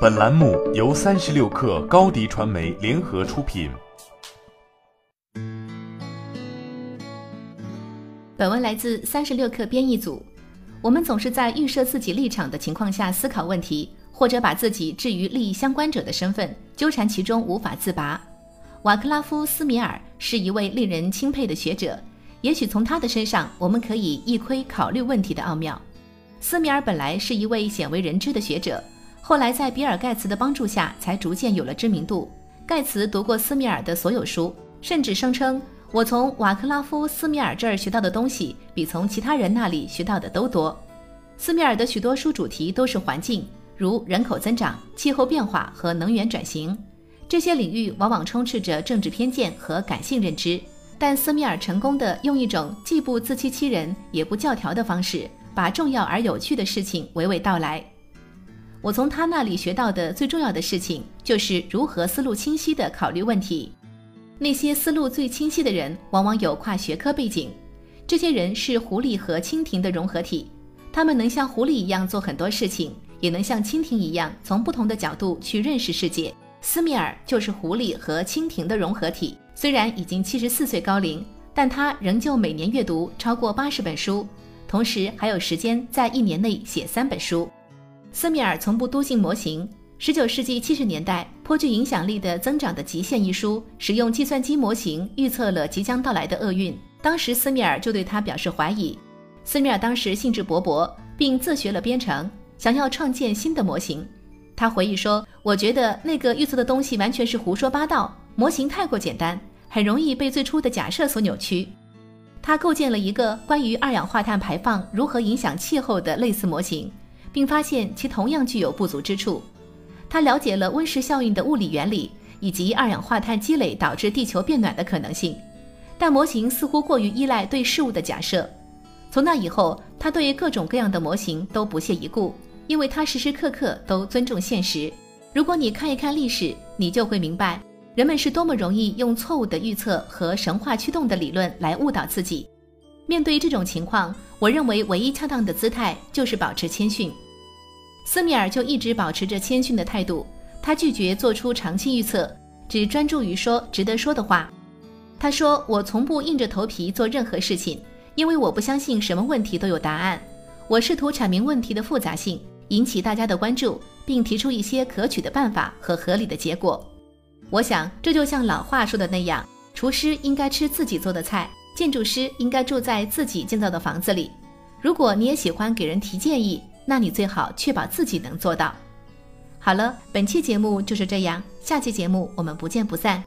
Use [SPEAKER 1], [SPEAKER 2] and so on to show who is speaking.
[SPEAKER 1] 本栏目由三十六氪高低传媒联合出品。
[SPEAKER 2] 本文来自三十六氪编译组。我们总是在预设自己立场的情况下思考问题，或者把自己置于利益相关者的身份，纠缠其中无法自拔。瓦克拉夫·斯米尔是一位令人钦佩的学者，也许从他的身上，我们可以一窥考虑问题的奥妙。斯米尔本来是一位鲜为人知的学者。后来在比尔盖茨的帮助下，才逐渐有了知名度。盖茨读过斯米尔的所有书，甚至声称：“我从瓦克拉夫·斯米尔这儿学到的东西，比从其他人那里学到的都多。”斯米尔的许多书主题都是环境，如人口增长、气候变化和能源转型。这些领域往往充斥着政治偏见和感性认知，但斯米尔成功的用一种既不自欺欺人也不教条的方式，把重要而有趣的事情娓娓道来。我从他那里学到的最重要的事情，就是如何思路清晰地考虑问题。那些思路最清晰的人，往往有跨学科背景。这些人是狐狸和蜻蜓的融合体，他们能像狐狸一样做很多事情，也能像蜻蜓一样从不同的角度去认识世界。斯米尔就是狐狸和蜻蜓的融合体。虽然已经七十四岁高龄，但他仍旧每年阅读超过八十本书，同时还有时间在一年内写三本书。斯米尔从不笃信模型。十九世纪七十年代，颇具影响力的《增长的极限》一书使用计算机模型预测了即将到来的厄运。当时斯米尔就对他表示怀疑。斯米尔当时兴致勃勃，并自学了编程，想要创建新的模型。他回忆说：“我觉得那个预测的东西完全是胡说八道，模型太过简单，很容易被最初的假设所扭曲。”他构建了一个关于二氧化碳排放如何影响气候的类似模型。并发现其同样具有不足之处。他了解了温室效应的物理原理以及二氧化碳积累导致地球变暖的可能性，但模型似乎过于依赖对事物的假设。从那以后，他对各种各样的模型都不屑一顾，因为他时时刻刻都尊重现实。如果你看一看历史，你就会明白，人们是多么容易用错误的预测和神话驱动的理论来误导自己。面对这种情况，我认为唯一恰当的姿态就是保持谦逊。斯米尔就一直保持着谦逊的态度，他拒绝做出长期预测，只专注于说值得说的话。他说：“我从不硬着头皮做任何事情，因为我不相信什么问题都有答案。我试图阐明问题的复杂性，引起大家的关注，并提出一些可取的办法和合理的结果。我想，这就像老话说的那样：厨师应该吃自己做的菜。”建筑师应该住在自己建造的房子里。如果你也喜欢给人提建议，那你最好确保自己能做到。好了，本期节目就是这样，下期节目我们不见不散。